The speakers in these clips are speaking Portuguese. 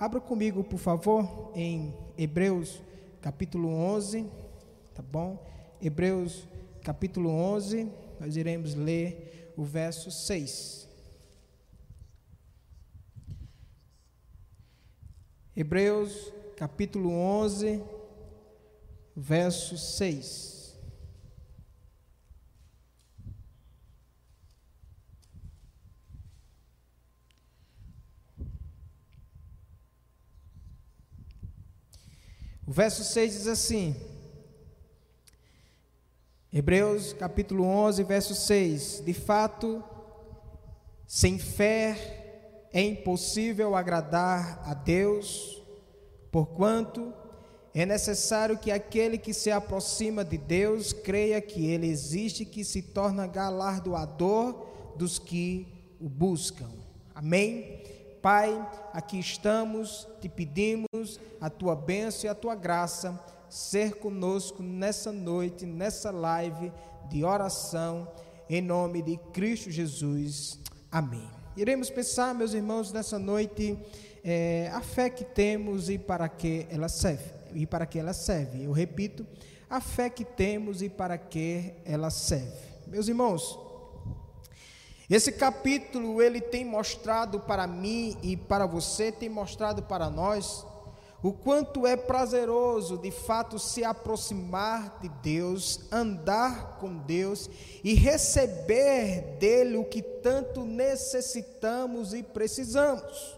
Abra comigo, por favor, em Hebreus capítulo 11, tá bom? Hebreus capítulo 11, nós iremos ler o verso 6. Hebreus capítulo 11, verso 6. O verso 6 diz assim: Hebreus capítulo 11, verso 6: De fato, sem fé é impossível agradar a Deus, porquanto é necessário que aquele que se aproxima de Deus creia que Ele existe e que se torna galardoador dos que o buscam. Amém? Pai, aqui estamos, te pedimos a tua bênção e a tua graça ser conosco nessa noite, nessa live de oração, em nome de Cristo Jesus. Amém. Iremos pensar, meus irmãos, nessa noite, é, a fé que temos e para que ela serve. E para que ela serve. Eu repito, a fé que temos e para que ela serve. Meus irmãos, esse capítulo ele tem mostrado para mim e para você, tem mostrado para nós o quanto é prazeroso de fato se aproximar de Deus, andar com Deus e receber dele o que tanto necessitamos e precisamos.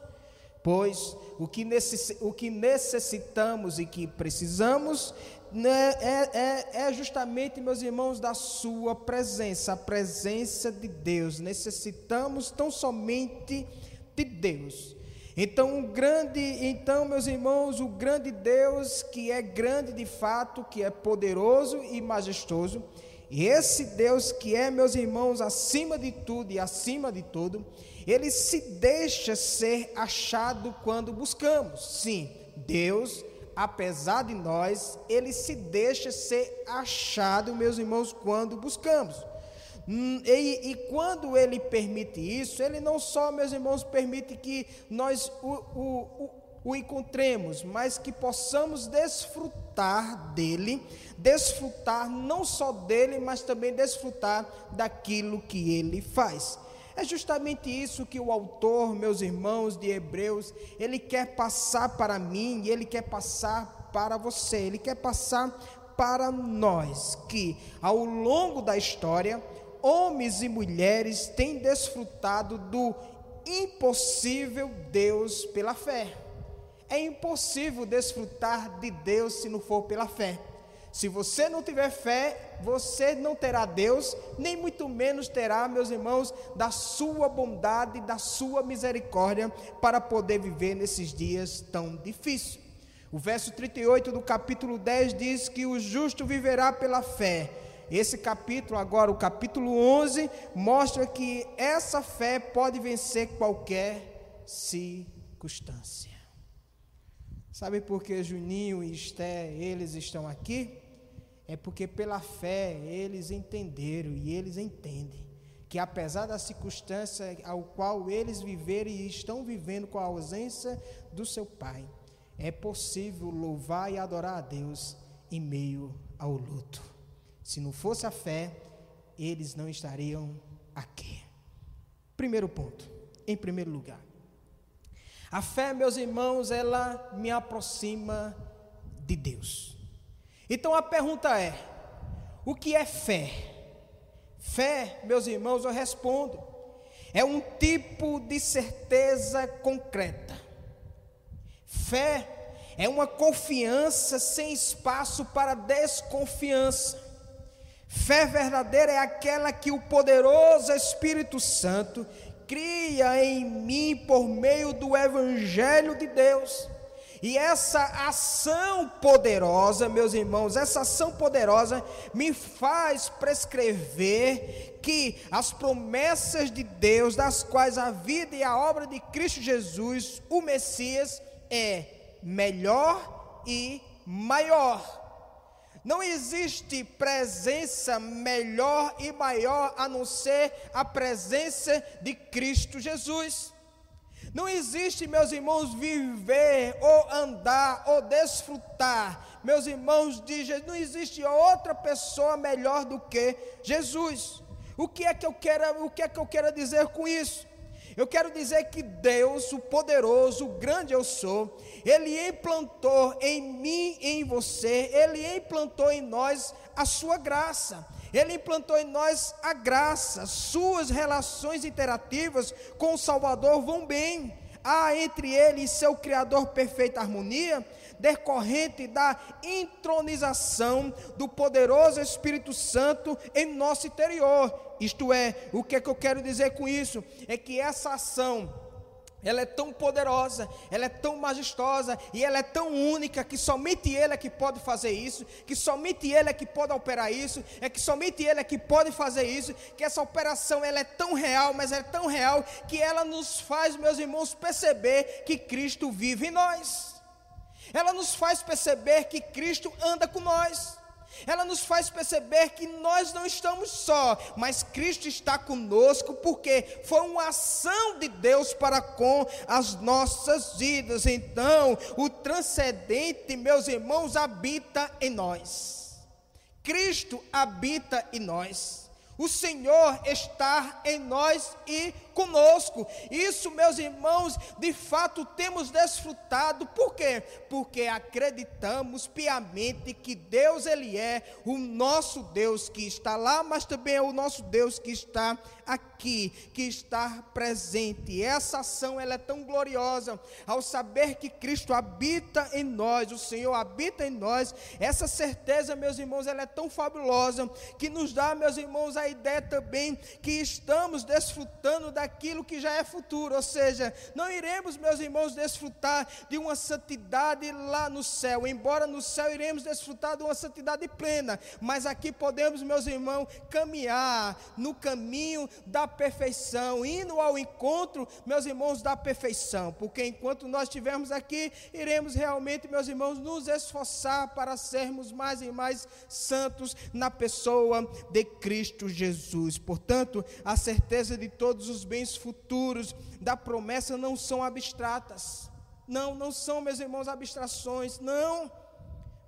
Pois o que, necessitamos e que precisamos né, é, é, é justamente, meus irmãos, da Sua presença, a presença de Deus. Necessitamos tão somente de Deus. Então, o grande, então, meus irmãos, o grande Deus que é grande de fato, que é poderoso e majestoso, e esse Deus que é, meus irmãos, acima de tudo e acima de tudo, ele se deixa ser achado quando buscamos. Sim, Deus apesar de nós, ele se deixa ser achado, meus irmãos, quando buscamos. Hum, e, e, quando ele permite isso, ele não só, meus irmãos, permite que nós o, o, o, o encontremos, mas que possamos desfrutar dele, desfrutar não só dele, mas também desfrutar daquilo que ele faz. É justamente isso que o autor, meus irmãos de Hebreus, ele quer passar para mim e ele quer passar para você, ele quer passar para nós que ao longo da história, homens e mulheres têm desfrutado do impossível Deus pela fé. É impossível desfrutar de Deus se não for pela fé. Se você não tiver fé, você não terá Deus, nem muito menos terá, meus irmãos, da sua bondade, da sua misericórdia para poder viver nesses dias tão difíceis. O verso 38 do capítulo 10 diz que o justo viverá pela fé. Esse capítulo, agora o capítulo 11, mostra que essa fé pode vencer qualquer circunstância. Sabe por que Juninho e Esté, eles estão aqui? é porque pela fé eles entenderam e eles entendem que apesar da circunstância ao qual eles viveram e estão vivendo com a ausência do seu pai, é possível louvar e adorar a Deus em meio ao luto. Se não fosse a fé, eles não estariam aqui. Primeiro ponto, em primeiro lugar. A fé, meus irmãos, ela me aproxima de Deus. Então a pergunta é: o que é fé? Fé, meus irmãos, eu respondo, é um tipo de certeza concreta. Fé é uma confiança sem espaço para desconfiança. Fé verdadeira é aquela que o poderoso Espírito Santo cria em mim por meio do Evangelho de Deus. E essa ação poderosa, meus irmãos, essa ação poderosa me faz prescrever que as promessas de Deus, das quais a vida e a obra de Cristo Jesus, o Messias, é melhor e maior. Não existe presença melhor e maior a não ser a presença de Cristo Jesus. Não existe, meus irmãos, viver ou andar ou desfrutar, meus irmãos, de Jesus. Não existe outra pessoa melhor do que Jesus. O que é que eu quero, o que é que eu quero dizer com isso? Eu quero dizer que Deus, o poderoso, o grande eu sou, ele implantou em mim e em você, ele implantou em nós a sua graça. Ele implantou em nós a graça, suas relações interativas com o Salvador vão bem. Há entre ele e seu Criador perfeita harmonia, decorrente da intronização do poderoso Espírito Santo em nosso interior. Isto é, o que, é que eu quero dizer com isso? É que essa ação ela é tão poderosa, ela é tão majestosa e ela é tão única que somente Ele é que pode fazer isso, que somente Ele é que pode operar isso, é que somente Ele é que pode fazer isso, que essa operação ela é tão real, mas é tão real que ela nos faz, meus irmãos, perceber que Cristo vive em nós. Ela nos faz perceber que Cristo anda com nós ela nos faz perceber que nós não estamos só, mas Cristo está conosco, porque foi uma ação de Deus para com as nossas vidas. Então, o transcendente, meus irmãos, habita em nós. Cristo habita em nós. O Senhor está em nós e conosco. Isso, meus irmãos, de fato temos desfrutado. Por quê? Porque acreditamos piamente que Deus ele é o nosso Deus que está lá, mas também é o nosso Deus que está aqui, que está presente. Essa ação ela é tão gloriosa ao saber que Cristo habita em nós, o Senhor habita em nós. Essa certeza, meus irmãos, ela é tão fabulosa que nos dá, meus irmãos, a ideia também que estamos desfrutando da daquilo que já é futuro, ou seja, não iremos, meus irmãos, desfrutar de uma santidade lá no céu, embora no céu iremos desfrutar de uma santidade plena, mas aqui podemos, meus irmãos, caminhar no caminho da perfeição, indo ao encontro, meus irmãos, da perfeição, porque enquanto nós estivermos aqui, iremos realmente, meus irmãos, nos esforçar para sermos mais e mais santos na pessoa de Cristo Jesus. Portanto, a certeza de todos os bens futuros da promessa não são abstratas. Não, não são, meus irmãos, abstrações. Não.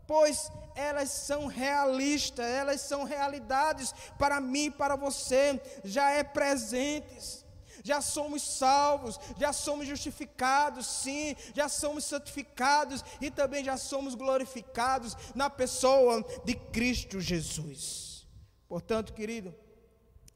Pois elas são realistas, elas são realidades para mim, para você, já é presentes. Já somos salvos, já somos justificados, sim, já somos santificados e também já somos glorificados na pessoa de Cristo Jesus. Portanto, querido,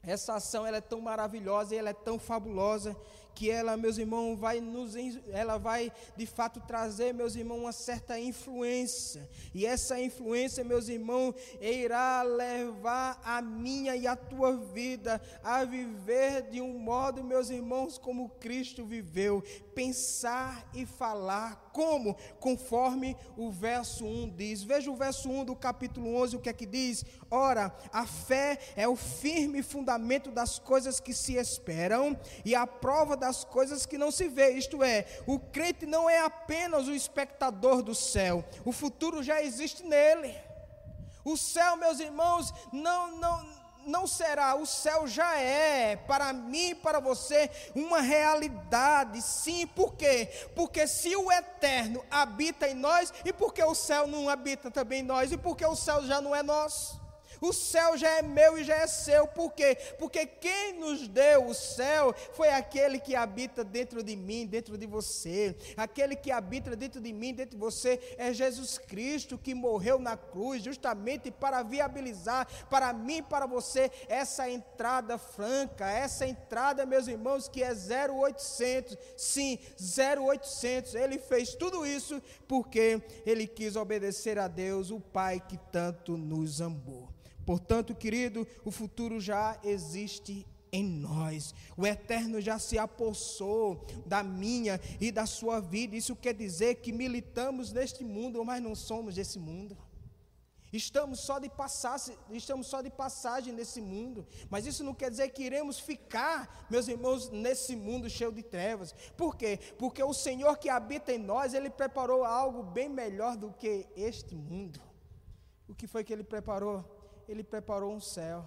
essa ação ela é tão maravilhosa e ela é tão fabulosa que ela, meus irmãos, vai nos, ela vai de fato trazer, meus irmãos, uma certa influência. E essa influência, meus irmãos, irá levar a minha e a tua vida a viver de um modo, meus irmãos, como Cristo viveu, pensar e falar como, conforme o verso 1 diz. Veja o verso 1 do capítulo 11, o que é que diz? Ora, a fé é o firme fundamento das coisas que se esperam e a prova da das coisas que não se vê. Isto é, o crente não é apenas o espectador do céu, o futuro já existe nele. O céu, meus irmãos, não não não será, o céu já é para mim, para você, uma realidade, sim, por quê? Porque se o eterno habita em nós, e porque o céu não habita também em nós, e porque o céu já não é nosso. O céu já é meu e já é seu. Por quê? Porque quem nos deu o céu foi aquele que habita dentro de mim, dentro de você. Aquele que habita dentro de mim, dentro de você, é Jesus Cristo que morreu na cruz, justamente para viabilizar para mim, para você, essa entrada franca, essa entrada, meus irmãos, que é 0800. Sim, 0800. Ele fez tudo isso porque ele quis obedecer a Deus, o Pai que tanto nos amou. Portanto, querido, o futuro já existe em nós. O eterno já se apossou da minha e da sua vida. Isso quer dizer que militamos neste mundo, mas não somos desse mundo. Estamos só de passagem, estamos só de passagem nesse mundo, mas isso não quer dizer que iremos ficar, meus irmãos, nesse mundo cheio de trevas. Por quê? Porque o Senhor que habita em nós, ele preparou algo bem melhor do que este mundo. O que foi que ele preparou? Ele preparou um céu.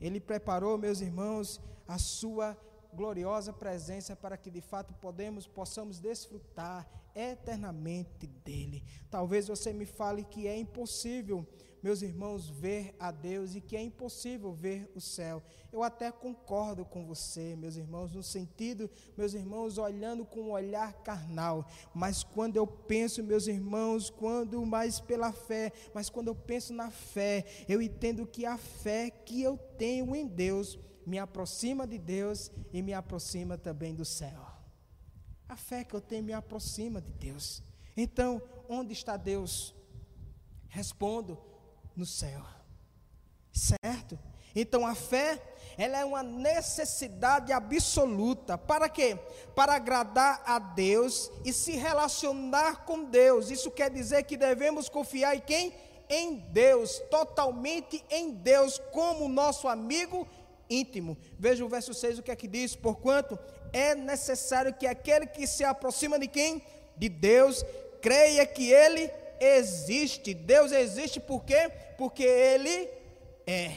Ele preparou, meus irmãos, a sua gloriosa presença para que de fato podemos, possamos desfrutar eternamente dele. Talvez você me fale que é impossível, meus irmãos, ver a Deus e que é impossível ver o céu. Eu até concordo com você, meus irmãos, no sentido, meus irmãos, olhando com um olhar carnal. Mas quando eu penso, meus irmãos, quando mais pela fé, mas quando eu penso na fé, eu entendo que a fé que eu tenho em Deus me aproxima de Deus e me aproxima também do céu. A fé que eu tenho me aproxima de Deus. Então, onde está Deus? Respondo: no céu. Certo? Então a fé, ela é uma necessidade absoluta. Para quê? Para agradar a Deus e se relacionar com Deus. Isso quer dizer que devemos confiar em quem? Em Deus, totalmente em Deus, como nosso amigo íntimo. Veja o verso 6, o que é que diz? Porquanto é necessário que aquele que se aproxima de quem? De Deus, creia que Ele existe. Deus existe por quê? Porque Ele é.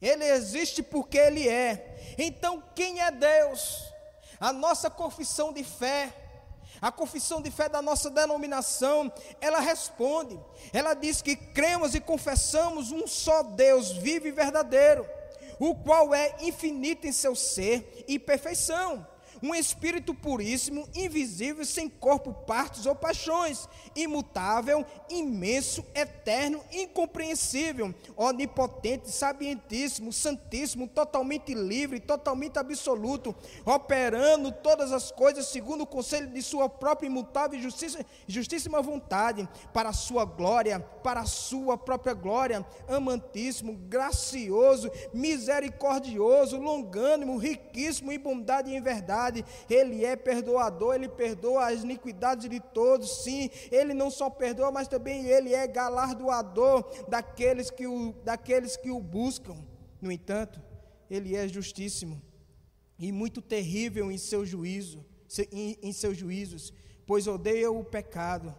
Ele existe porque Ele é. Então, quem é Deus? A nossa confissão de fé, a confissão de fé da nossa denominação, ela responde. Ela diz que cremos e confessamos um só Deus vivo e verdadeiro, o qual é infinito em seu ser e perfeição um espírito puríssimo, invisível, sem corpo, partos ou paixões, imutável, imenso, eterno, incompreensível, onipotente, sabientíssimo, santíssimo, totalmente livre, totalmente absoluto, operando todas as coisas segundo o conselho de sua própria imutável e justiça, justíssima vontade, para a sua glória, para a sua própria glória, amantíssimo, gracioso, misericordioso, longânimo, riquíssimo em bondade e em verdade Ele é perdoador, Ele perdoa as iniquidades de todos, sim, Ele não só perdoa, mas também Ele é galardoador daqueles que o, daqueles que o buscam. No entanto, Ele é justíssimo e muito terrível em seu juízo, em, em seus juízos, pois odeia o pecado,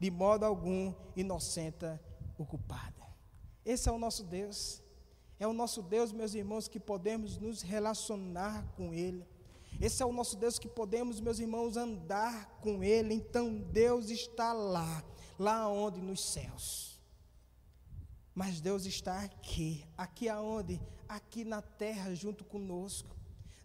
de modo algum inocenta o culpado. Esse é o nosso Deus. É o nosso Deus, meus irmãos, que podemos nos relacionar com Ele. Esse é o nosso Deus que podemos, meus irmãos, andar com Ele. Então Deus está lá, lá onde? Nos céus. Mas Deus está aqui, aqui aonde? Aqui na terra junto conosco.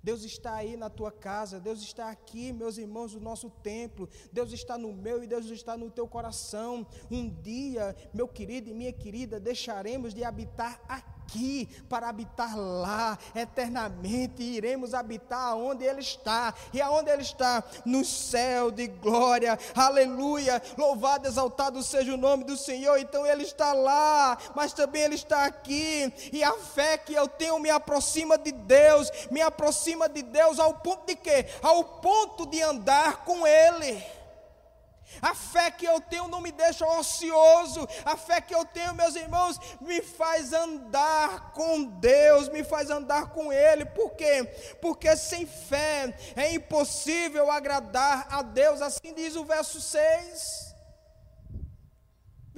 Deus está aí na tua casa, Deus está aqui, meus irmãos, no nosso templo, Deus está no meu e Deus está no teu coração. Um dia, meu querido e minha querida, deixaremos de habitar aqui aqui para habitar lá eternamente. Iremos habitar onde Ele está. E aonde Ele está? No céu de glória. Aleluia. Louvado, exaltado seja o nome do Senhor. Então Ele está lá, mas também Ele está aqui. E a fé que eu tenho me aproxima de Deus. Me aproxima de Deus ao ponto de quê? Ao ponto de andar com Ele. A fé que eu tenho não me deixa ocioso. A fé que eu tenho, meus irmãos, me faz andar com Deus, me faz andar com Ele. Por quê? Porque sem fé é impossível agradar a Deus. Assim diz o verso 6.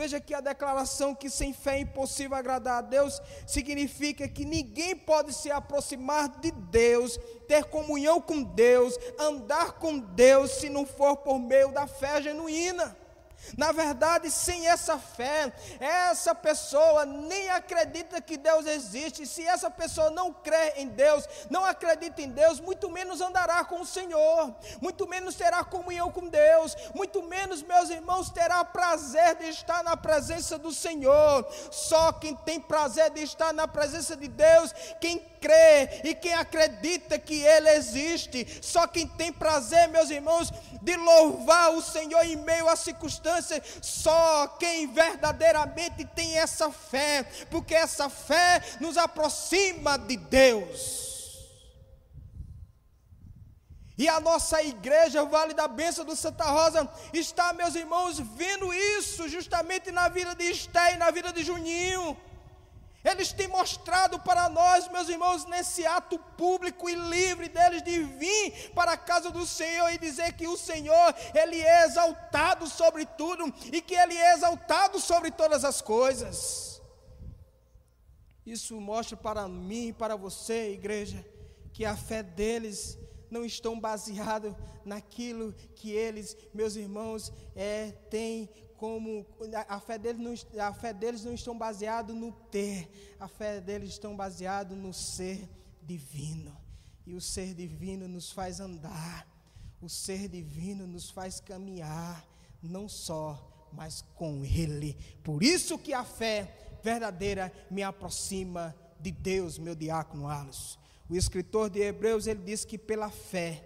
Veja que a declaração que sem fé é impossível agradar a Deus significa que ninguém pode se aproximar de Deus, ter comunhão com Deus, andar com Deus, se não for por meio da fé genuína. Na verdade, sem essa fé, essa pessoa nem acredita que Deus existe. Se essa pessoa não crê em Deus, não acredita em Deus, muito menos andará com o Senhor, muito menos terá comunhão com Deus, muito menos, meus irmãos, terá prazer de estar na presença do Senhor. Só quem tem prazer de estar na presença de Deus, quem crê e quem acredita que Ele existe, só quem tem prazer, meus irmãos, de louvar o Senhor em meio às circunstâncias, só quem verdadeiramente tem essa fé, porque essa fé nos aproxima de Deus. E a nossa igreja, o Vale da Bênção do Santa Rosa, está, meus irmãos, vendo isso justamente na vida de Esté e na vida de Juninho. Eles têm mostrado para nós, meus irmãos, nesse ato público e livre deles de vir para a casa do Senhor e dizer que o Senhor, Ele é exaltado sobre tudo e que Ele é exaltado sobre todas as coisas. Isso mostra para mim e para você, igreja, que a fé deles não estão baseado naquilo que eles, meus irmãos, é, têm como a fé deles não, a fé deles não estão baseado no ter, a fé deles estão baseado no ser divino. E o ser divino nos faz andar, o ser divino nos faz caminhar, não só, mas com ele. Por isso que a fé verdadeira me aproxima de Deus, meu diácono Alos. O escritor de Hebreus, ele diz que pela fé,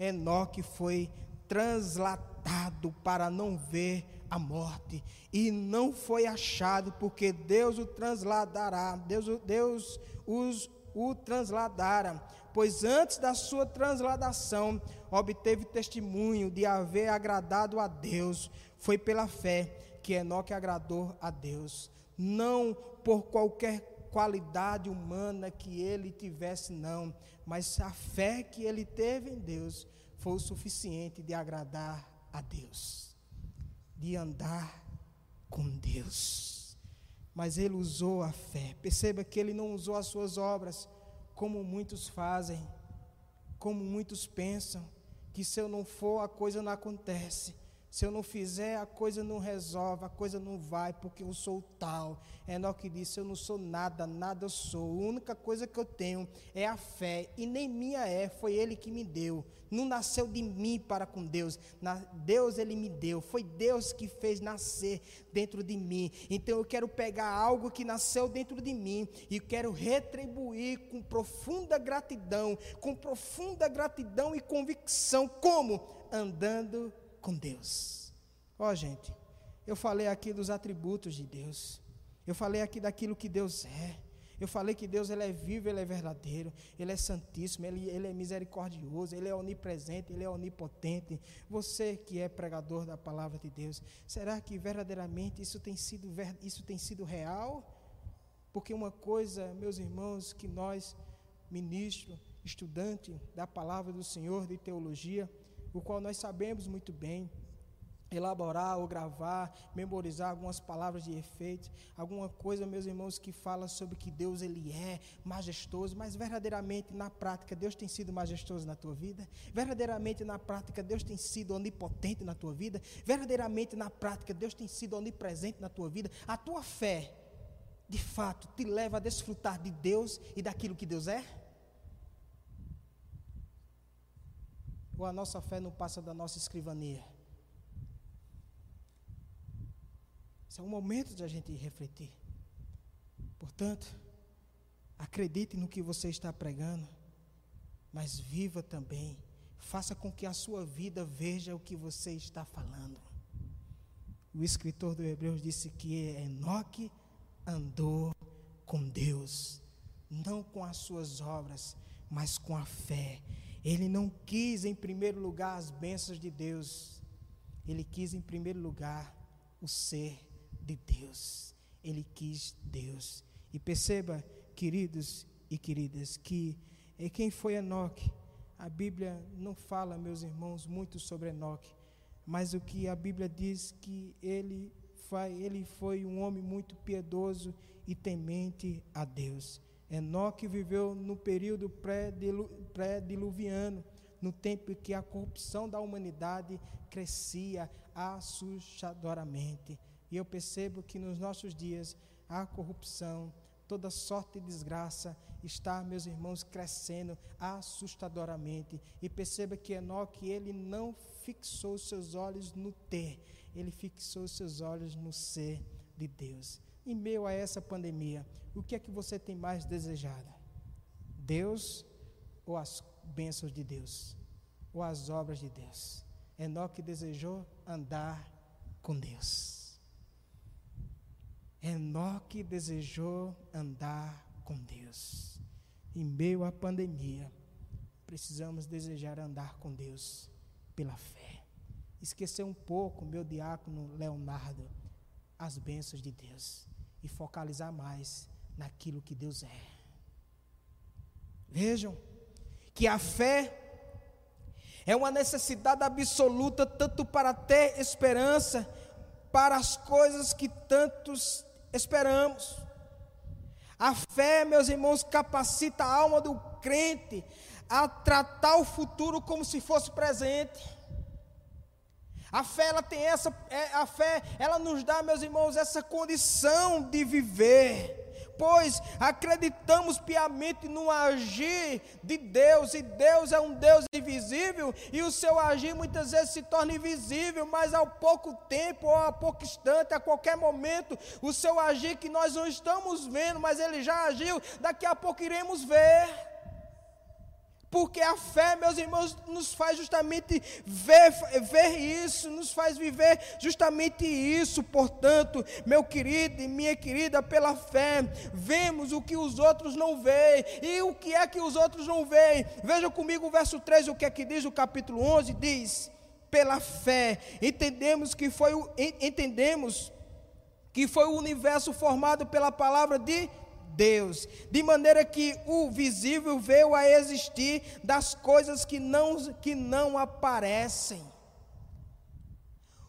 Enoque foi translatado para não ver a morte, e não foi achado, porque Deus o transladará, Deus, Deus os, o transladara, pois antes da sua transladação obteve testemunho de haver agradado a Deus, foi pela fé que Enoque agradou a Deus, não por qualquer qualidade humana que ele tivesse, não, mas a fé que ele teve em Deus foi o suficiente de agradar a Deus, de andar com Deus. Mas ele usou a fé. Perceba que ele não usou as suas obras como muitos fazem, como muitos pensam, que se eu não for a coisa não acontece. Se eu não fizer, a coisa não resolve, a coisa não vai, porque eu sou tal. Enoque disse: Eu não sou nada, nada eu sou. A única coisa que eu tenho é a fé, e nem minha é, foi Ele que me deu. Não nasceu de mim para com Deus, Deus Ele me deu, foi Deus que fez nascer dentro de mim. Então eu quero pegar algo que nasceu dentro de mim e quero retribuir com profunda gratidão, com profunda gratidão e convicção. Como? Andando com Deus. Ó, oh, gente, eu falei aqui dos atributos de Deus. Eu falei aqui daquilo que Deus é. Eu falei que Deus ele é vivo, ele é verdadeiro, ele é santíssimo, ele, ele é misericordioso, ele é onipresente, ele é onipotente. Você que é pregador da palavra de Deus, será que verdadeiramente isso tem sido, isso tem sido real? Porque uma coisa, meus irmãos, que nós, ministro, estudante da palavra do Senhor de teologia, o qual nós sabemos muito bem elaborar ou gravar, memorizar algumas palavras de efeito, alguma coisa, meus irmãos, que fala sobre que Deus ele é majestoso, mas verdadeiramente na prática Deus tem sido majestoso na tua vida? Verdadeiramente na prática Deus tem sido onipotente na tua vida? Verdadeiramente na prática Deus tem sido onipresente na tua vida? A tua fé, de fato, te leva a desfrutar de Deus e daquilo que Deus é? ou a nossa fé não passa da nossa escrivania? Esse é o momento de a gente refletir. Portanto, acredite no que você está pregando, mas viva também. Faça com que a sua vida veja o que você está falando. O escritor do Hebreus disse que Enoque andou com Deus, não com as suas obras, mas com a fé. Ele não quis em primeiro lugar as bênçãos de Deus, ele quis em primeiro lugar o ser de Deus. Ele quis Deus. E perceba, queridos e queridas, que é quem foi Enoque. A Bíblia não fala, meus irmãos, muito sobre Enoque, mas o que a Bíblia diz que ele foi, ele foi um homem muito piedoso e temente a Deus. Enoque viveu no período pré-diluviano, no tempo em que a corrupção da humanidade crescia assustadoramente. E eu percebo que nos nossos dias a corrupção, toda sorte de desgraça está, meus irmãos, crescendo assustadoramente. E perceba que Enoque, ele não fixou seus olhos no ter, ele fixou seus olhos no ser de Deus em meio a essa pandemia, o que é que você tem mais desejado? Deus ou as bênçãos de Deus? Ou as obras de Deus? Enoque desejou andar com Deus. Enoque desejou andar com Deus. Em meio à pandemia, precisamos desejar andar com Deus pela fé. Esquecer um pouco, meu diácono Leonardo, as bênçãos de Deus e focalizar mais naquilo que Deus é. Vejam que a fé é uma necessidade absoluta tanto para ter esperança para as coisas que tantos esperamos. A fé, meus irmãos, capacita a alma do crente a tratar o futuro como se fosse presente. A fé ela tem essa, é, a fé ela nos dá, meus irmãos, essa condição de viver pois acreditamos piamente no agir de Deus, e Deus é um Deus invisível, e o seu agir muitas vezes se torna invisível, mas ao pouco tempo, ou a pouco instante, a qualquer momento, o seu agir que nós não estamos vendo, mas ele já agiu, daqui a pouco iremos ver. Porque a fé, meus irmãos, nos faz justamente ver, ver isso, nos faz viver justamente isso. Portanto, meu querido e minha querida, pela fé, vemos o que os outros não veem. E o que é que os outros não veem? Veja comigo o verso 3, o que é que diz o capítulo 11: diz: Pela fé, entendemos que foi o, entendemos que foi o universo formado pela palavra de Deus, de maneira que o visível veio a existir das coisas que não, que não aparecem.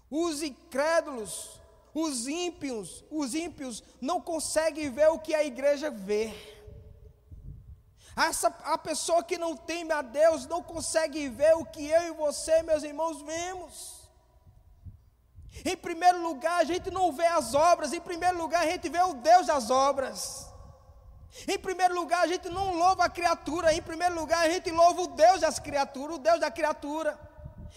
Os incrédulos, os ímpios, os ímpios não conseguem ver o que a igreja vê. Essa, a pessoa que não teme a Deus não consegue ver o que eu e você, meus irmãos, vemos. Em primeiro lugar, a gente não vê as obras, em primeiro lugar, a gente vê o Deus das obras. Em primeiro lugar, a gente não louva a criatura, em primeiro lugar, a gente louva o Deus das criaturas, o Deus da criatura.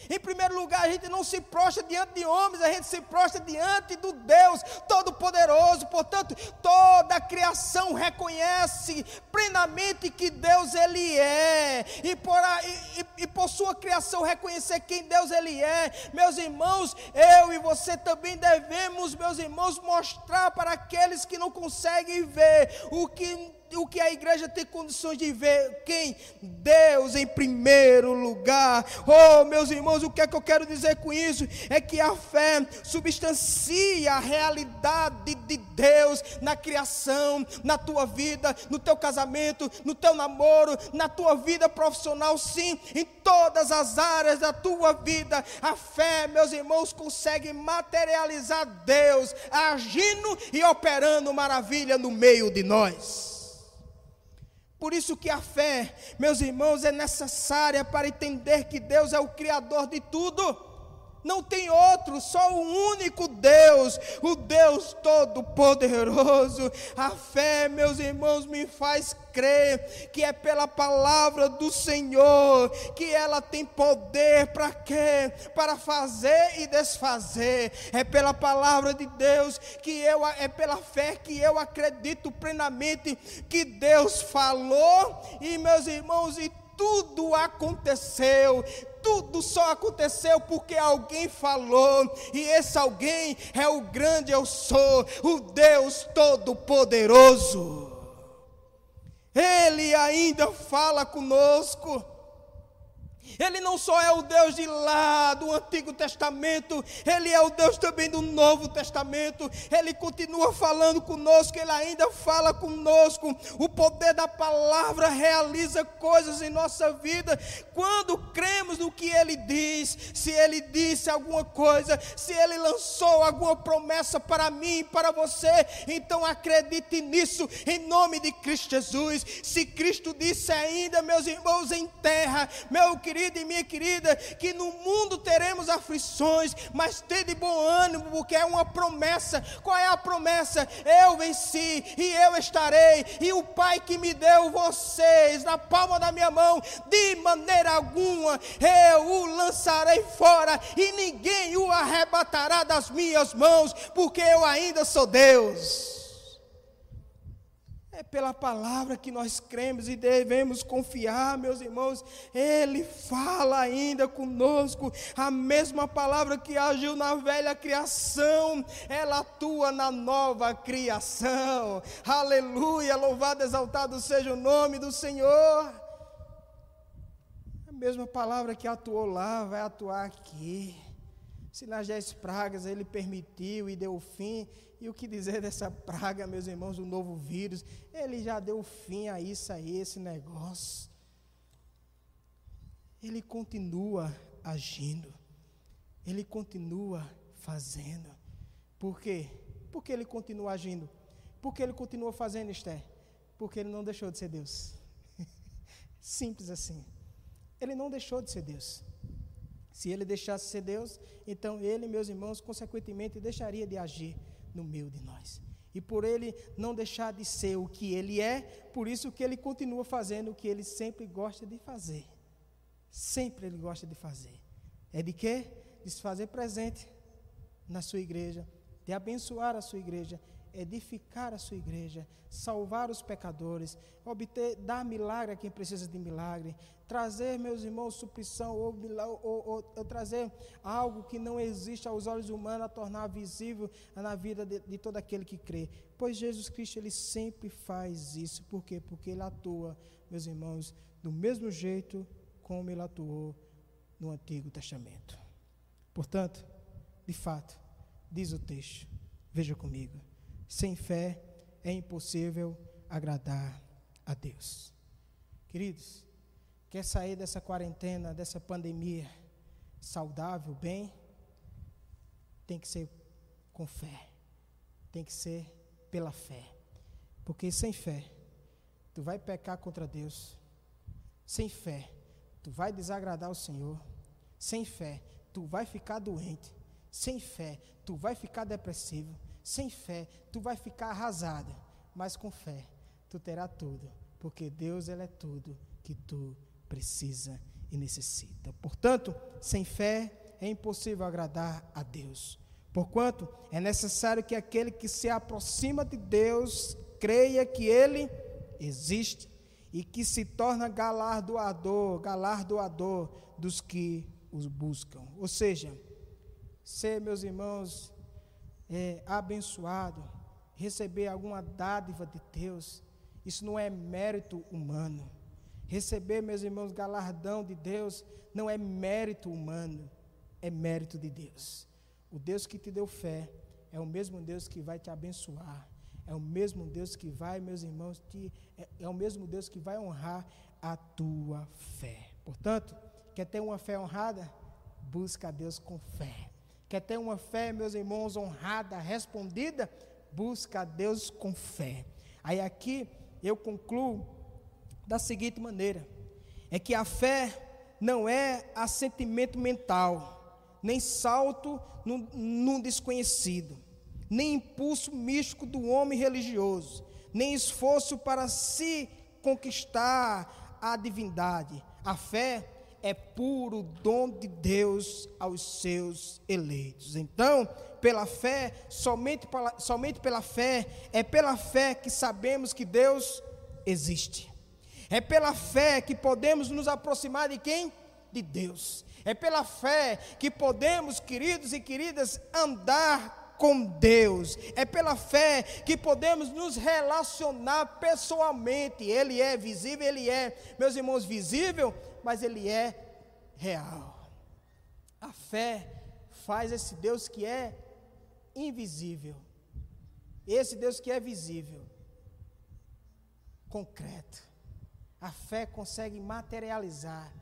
Em primeiro lugar, a gente não se prostra diante de homens, a gente se prostra diante do Deus Todo-Poderoso. Portanto, toda a criação reconhece plenamente que Deus Ele é, e por, a, e, e por sua criação reconhecer quem Deus Ele é. Meus irmãos, eu e você também devemos, meus irmãos, mostrar para aqueles que não conseguem ver o que o que a igreja tem condições de ver? Quem? Deus em primeiro lugar. Oh, meus irmãos, o que é que eu quero dizer com isso? É que a fé substancia a realidade de Deus na criação, na tua vida, no teu casamento, no teu namoro, na tua vida profissional, sim, em todas as áreas da tua vida. A fé, meus irmãos, consegue materializar Deus agindo e operando maravilha no meio de nós. Por isso que a fé, meus irmãos, é necessária para entender que Deus é o criador de tudo. Não tem outro, só o único Deus, o Deus Todo-Poderoso. A fé, meus irmãos, me faz crer que é pela palavra do Senhor que ela tem poder para quê? Para fazer e desfazer. É pela palavra de Deus que eu é pela fé que eu acredito plenamente que Deus falou e meus irmãos e tudo aconteceu, tudo só aconteceu porque alguém falou, e esse alguém é o grande eu sou, o Deus Todo-Poderoso. Ele ainda fala conosco. Ele não só é o Deus de lá do Antigo Testamento, Ele é o Deus também do Novo Testamento. Ele continua falando conosco, Ele ainda fala conosco. O poder da palavra realiza coisas em nossa vida quando cremos no que Ele diz. Se Ele disse alguma coisa, se Ele lançou alguma promessa para mim e para você, então acredite nisso em nome de Cristo Jesus. Se Cristo disse ainda, meus irmãos, em terra, meu querido querido e minha querida, que no mundo teremos aflições, mas de bom ânimo, porque é uma promessa. Qual é a promessa? Eu venci e eu estarei, e o Pai que me deu vocês na palma da minha mão, de maneira alguma eu o lançarei fora, e ninguém o arrebatará das minhas mãos, porque eu ainda sou Deus. É pela palavra que nós cremos e devemos confiar, meus irmãos. Ele fala ainda conosco. A mesma palavra que agiu na velha criação, ela atua na nova criação. Aleluia! Louvado, exaltado seja o nome do Senhor. A mesma palavra que atuou lá vai atuar aqui. Se nas dez pragas ele permitiu e deu fim, e o que dizer dessa praga, meus irmãos, o novo vírus? Ele já deu fim a isso aí, esse negócio. Ele continua agindo. Ele continua fazendo. Por quê? Porque ele continua agindo. Porque ele continua fazendo, Esther? Porque ele não deixou de ser Deus. Simples assim. Ele não deixou de ser Deus. Se ele deixasse de ser Deus, então ele, meus irmãos, consequentemente deixaria de agir no meio de nós. E por ele não deixar de ser o que ele é, por isso que ele continua fazendo o que ele sempre gosta de fazer. Sempre ele gosta de fazer. É de quê? De se fazer presente na sua igreja, de abençoar a sua igreja, edificar a sua igreja, salvar os pecadores, obter, dar milagre a quem precisa de milagre, trazer, meus irmãos, suprição ou, ou, ou, ou trazer algo que não existe aos olhos humanos, a tornar visível na vida de, de todo aquele que crê. Pois Jesus Cristo, ele sempre faz isso. Por quê? Porque ele atua, meus irmãos, do mesmo jeito como ele atuou no Antigo Testamento. Portanto, de fato, diz o texto, veja comigo sem fé é impossível agradar a Deus. Queridos, quer sair dessa quarentena, dessa pandemia saudável, bem? Tem que ser com fé. Tem que ser pela fé. Porque sem fé, tu vai pecar contra Deus. Sem fé, tu vai desagradar o Senhor. Sem fé, tu vai ficar doente. Sem fé, tu vai ficar depressivo. Sem fé, tu vai ficar arrasada, mas com fé, tu terá tudo, porque Deus ele é tudo que tu precisa e necessita. Portanto, sem fé é impossível agradar a Deus. Porquanto é necessário que aquele que se aproxima de Deus creia que ele existe e que se torna galardoador, galardoador dos que os buscam. Ou seja, ser, meus irmãos, é, abençoado, receber alguma dádiva de Deus, isso não é mérito humano. Receber, meus irmãos, galardão de Deus não é mérito humano, é mérito de Deus. O Deus que te deu fé é o mesmo Deus que vai te abençoar. É o mesmo Deus que vai, meus irmãos, te, é, é o mesmo Deus que vai honrar a tua fé. Portanto, quer ter uma fé honrada? Busca a Deus com fé. Quer ter uma fé, meus irmãos, honrada, respondida? Busca a Deus com fé. Aí aqui eu concluo da seguinte maneira: é que a fé não é assentimento mental, nem salto num, desconhecido, nem impulso místico do homem religioso, nem esforço para se conquistar a divindade. A fé é puro dom de Deus aos seus eleitos. Então, pela fé, somente pela, somente pela fé, é pela fé que sabemos que Deus existe. É pela fé que podemos nos aproximar de quem? De Deus. É pela fé que podemos, queridos e queridas, andar com Deus. É pela fé que podemos nos relacionar pessoalmente. Ele é visível, ele é, meus irmãos, visível mas ele é real. A fé faz esse Deus que é invisível, esse Deus que é visível, concreto. A fé consegue materializar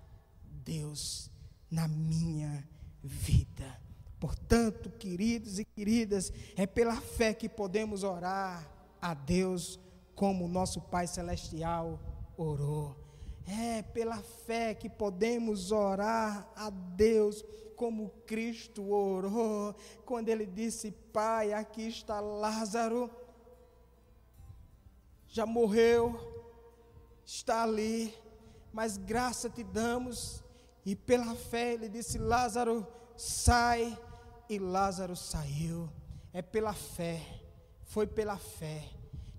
Deus na minha vida. Portanto, queridos e queridas, é pela fé que podemos orar a Deus como nosso Pai Celestial orou. É pela fé que podemos orar a Deus como Cristo orou, quando ele disse: Pai, aqui está Lázaro, já morreu, está ali, mas graça te damos. E pela fé ele disse: Lázaro, sai, e Lázaro saiu. É pela fé, foi pela fé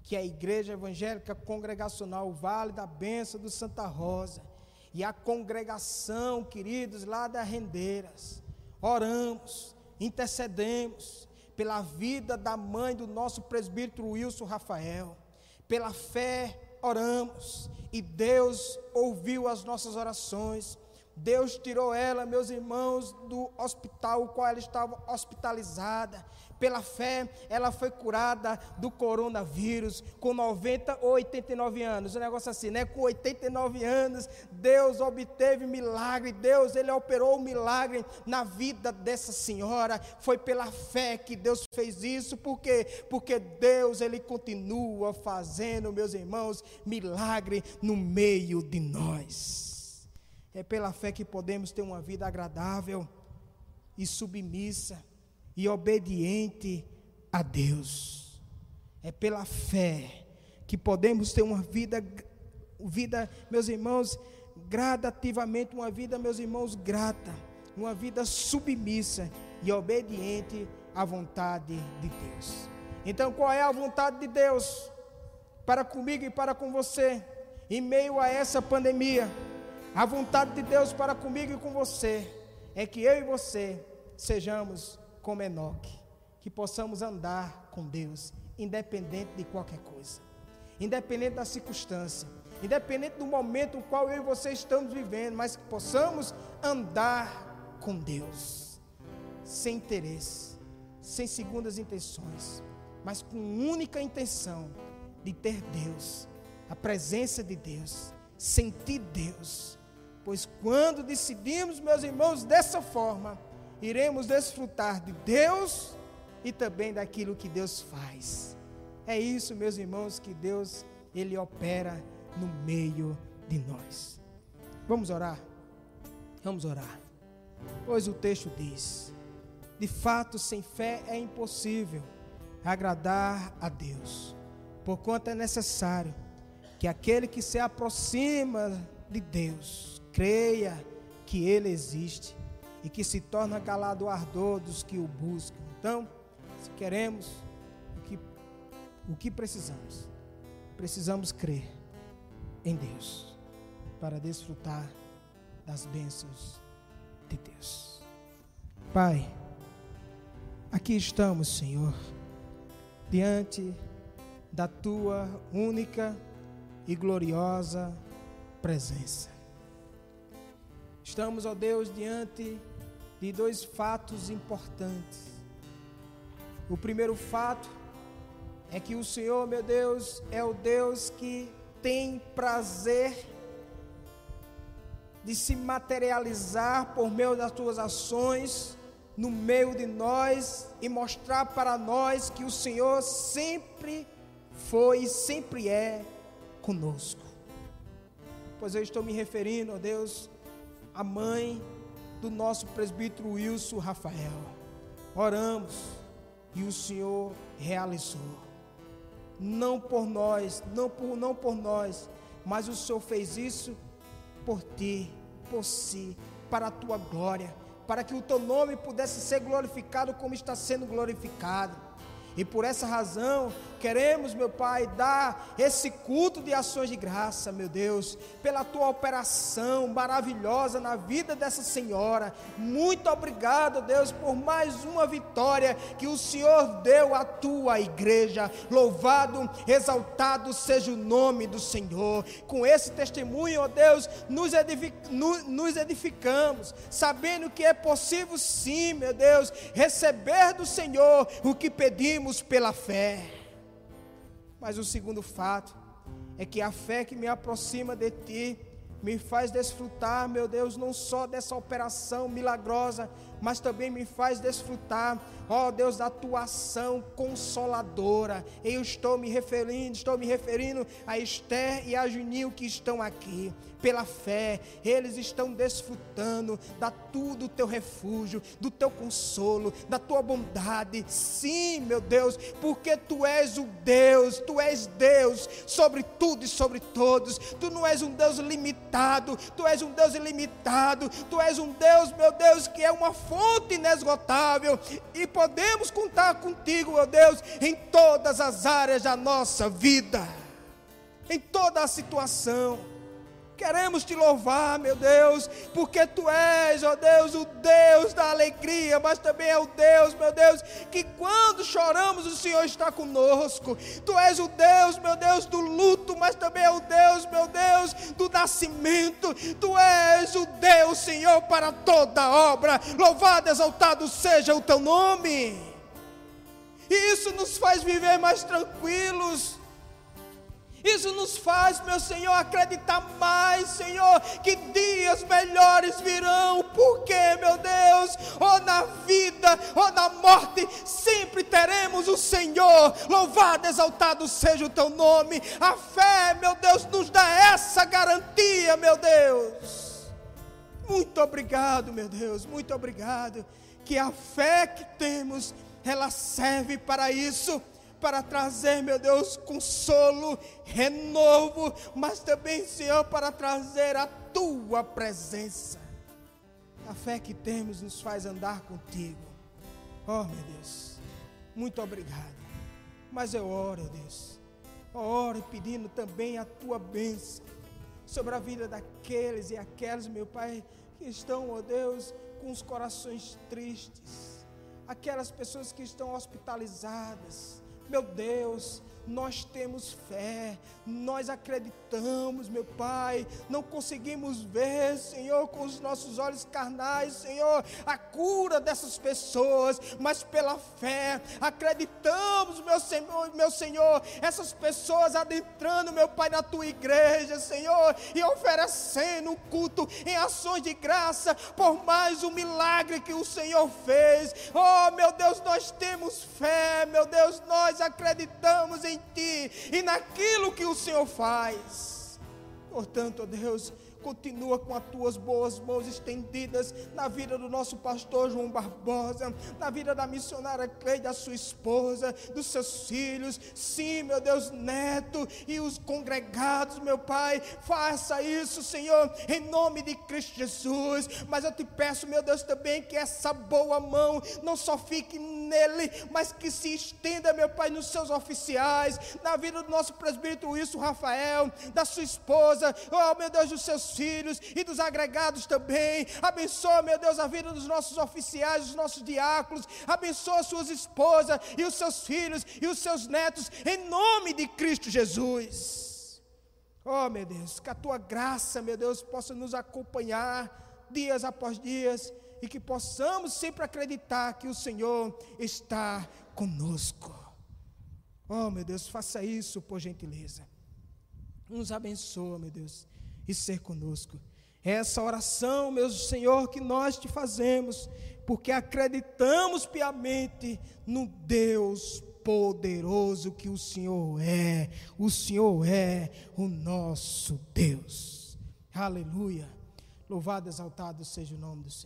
que é a Igreja Evangélica Congregacional Vale da Benção do Santa Rosa e a congregação, queridos, lá das Rendeiras, oramos, intercedemos pela vida da mãe do nosso presbítero Wilson Rafael, pela fé oramos e Deus ouviu as nossas orações. Deus tirou ela, meus irmãos, do hospital, o qual ela estava hospitalizada. Pela fé, ela foi curada do coronavírus com 90 ou 89 anos. Um negócio assim, né? Com 89 anos, Deus obteve milagre. Deus, ele operou um milagre na vida dessa senhora. Foi pela fé que Deus fez isso. Por quê? Porque Deus, ele continua fazendo, meus irmãos, milagre no meio de nós. É pela fé que podemos ter uma vida agradável e submissa e obediente a Deus. É pela fé que podemos ter uma vida, vida, meus irmãos, gradativamente, uma vida, meus irmãos, grata, uma vida submissa e obediente à vontade de Deus. Então, qual é a vontade de Deus para comigo e para com você, em meio a essa pandemia? A vontade de Deus para comigo e com você é que eu e você sejamos como Enoque, que possamos andar com Deus, independente de qualquer coisa, independente da circunstância, independente do momento no qual eu e você estamos vivendo, mas que possamos andar com Deus, sem interesse, sem segundas intenções, mas com única intenção de ter Deus, a presença de Deus, sentir Deus. Pois quando decidimos, meus irmãos, dessa forma, iremos desfrutar de Deus e também daquilo que Deus faz. É isso, meus irmãos, que Deus ele opera no meio de nós. Vamos orar. Vamos orar. Pois o texto diz: De fato, sem fé é impossível agradar a Deus. Porquanto é necessário que aquele que se aproxima de Deus creia que ele existe e que se torna calado o ardor dos que o buscam. Então, se queremos o que, o que precisamos, precisamos crer em Deus para desfrutar das bênçãos de Deus. Pai, aqui estamos, Senhor, diante da tua única e gloriosa presença. Estamos, ó Deus, diante de dois fatos importantes. O primeiro fato é que o Senhor, meu Deus, é o Deus que tem prazer de se materializar por meio das tuas ações no meio de nós e mostrar para nós que o Senhor sempre foi e sempre é conosco. Pois eu estou me referindo, ó Deus, à mãe do nosso presbítero Wilson Rafael. Oramos e o Senhor realizou. Não por nós, não por, não por nós, mas o Senhor fez isso por ti, por si, para a tua glória, para que o teu nome pudesse ser glorificado como está sendo glorificado. E por essa razão, queremos, meu Pai, dar esse culto de ações de graça, meu Deus, pela tua operação maravilhosa na vida dessa senhora. Muito obrigado, Deus, por mais uma vitória que o Senhor deu à tua igreja. Louvado, exaltado seja o nome do Senhor. Com esse testemunho, ó Deus, nos, edific nos edificamos, sabendo que é possível sim, meu Deus, receber do Senhor o que pedimos pela fé. Mas o segundo fato é que a fé que me aproxima de Ti me faz desfrutar, meu Deus, não só dessa operação milagrosa, mas também me faz desfrutar, ó Deus, da tua ação consoladora. Eu estou me referindo, estou me referindo a Esther e a Juninho que estão aqui. Pela fé, eles estão desfrutando da tudo do teu refúgio, do teu consolo, da tua bondade. Sim, meu Deus, porque tu és o Deus, tu és Deus sobre tudo e sobre todos. Tu não és um Deus limitado, tu és um Deus ilimitado, tu és um Deus, meu Deus, que é uma fonte inesgotável e podemos contar contigo, meu Deus, em todas as áreas da nossa vida, em toda a situação. Queremos te louvar, meu Deus, porque tu és, ó Deus, o Deus da alegria, mas também é o Deus, meu Deus, que quando choramos o Senhor está conosco. Tu és o Deus, meu Deus, do luto, mas também é o Deus, meu Deus, do nascimento. Tu és o Deus, Senhor, para toda obra. Louvado, exaltado seja o teu nome. E isso nos faz viver mais tranquilos isso nos faz, meu Senhor, acreditar mais, Senhor, que dias melhores virão, porque, meu Deus, ou na vida ou na morte, sempre teremos o Senhor. Louvado, exaltado seja o teu nome. A fé, meu Deus, nos dá essa garantia, meu Deus. Muito obrigado, meu Deus, muito obrigado. Que a fé que temos, ela serve para isso para trazer, meu Deus, consolo, renovo, mas também, Senhor, para trazer a tua presença. A fé que temos nos faz andar contigo. Oh, meu Deus, muito obrigado. Mas eu oro, Deus, eu oro pedindo também a tua bênção sobre a vida daqueles e aquelas, meu Pai, que estão, oh Deus, com os corações tristes, aquelas pessoas que estão hospitalizadas, meu Deus, nós temos fé, nós acreditamos, meu Pai, não conseguimos ver, Senhor, com os nossos olhos carnais, Senhor, a cura dessas pessoas, mas pela fé, acreditamos, meu Senhor, meu Senhor, essas pessoas adentrando, meu Pai, na tua igreja, Senhor, e oferecendo um culto em ações de graça por mais um milagre que o Senhor fez. Oh, meu Deus, nós temos fé, meu Deus, nós acreditamos em ti e naquilo que o Senhor faz. Portanto, ó Deus, Continua com as tuas boas mãos estendidas na vida do nosso pastor João Barbosa, na vida da missionária Cleide, da sua esposa, dos seus filhos, sim, meu Deus, neto e os congregados, meu Pai, faça isso, Senhor, em nome de Cristo Jesus. Mas eu te peço, meu Deus, também que essa boa mão não só fique nele, mas que se estenda, meu Pai, nos seus oficiais, na vida do nosso presbítero Wilson Rafael, da sua esposa, oh meu Deus, dos seus filhos e dos agregados também. Abençoa, meu Deus, a vida dos nossos oficiais, dos nossos diáconos. Abençoa suas esposas e os seus filhos e os seus netos, em nome de Cristo Jesus. Oh, meu Deus, que a tua graça, meu Deus, possa nos acompanhar dias após dias e que possamos sempre acreditar que o Senhor está conosco. Oh, meu Deus, faça isso por gentileza. Nos abençoa, meu Deus e ser conosco. É essa oração, meu Senhor, que nós te fazemos, porque acreditamos piamente no Deus poderoso que o Senhor é. O Senhor é o nosso Deus. Aleluia. Louvado, exaltado seja o nome do Senhor.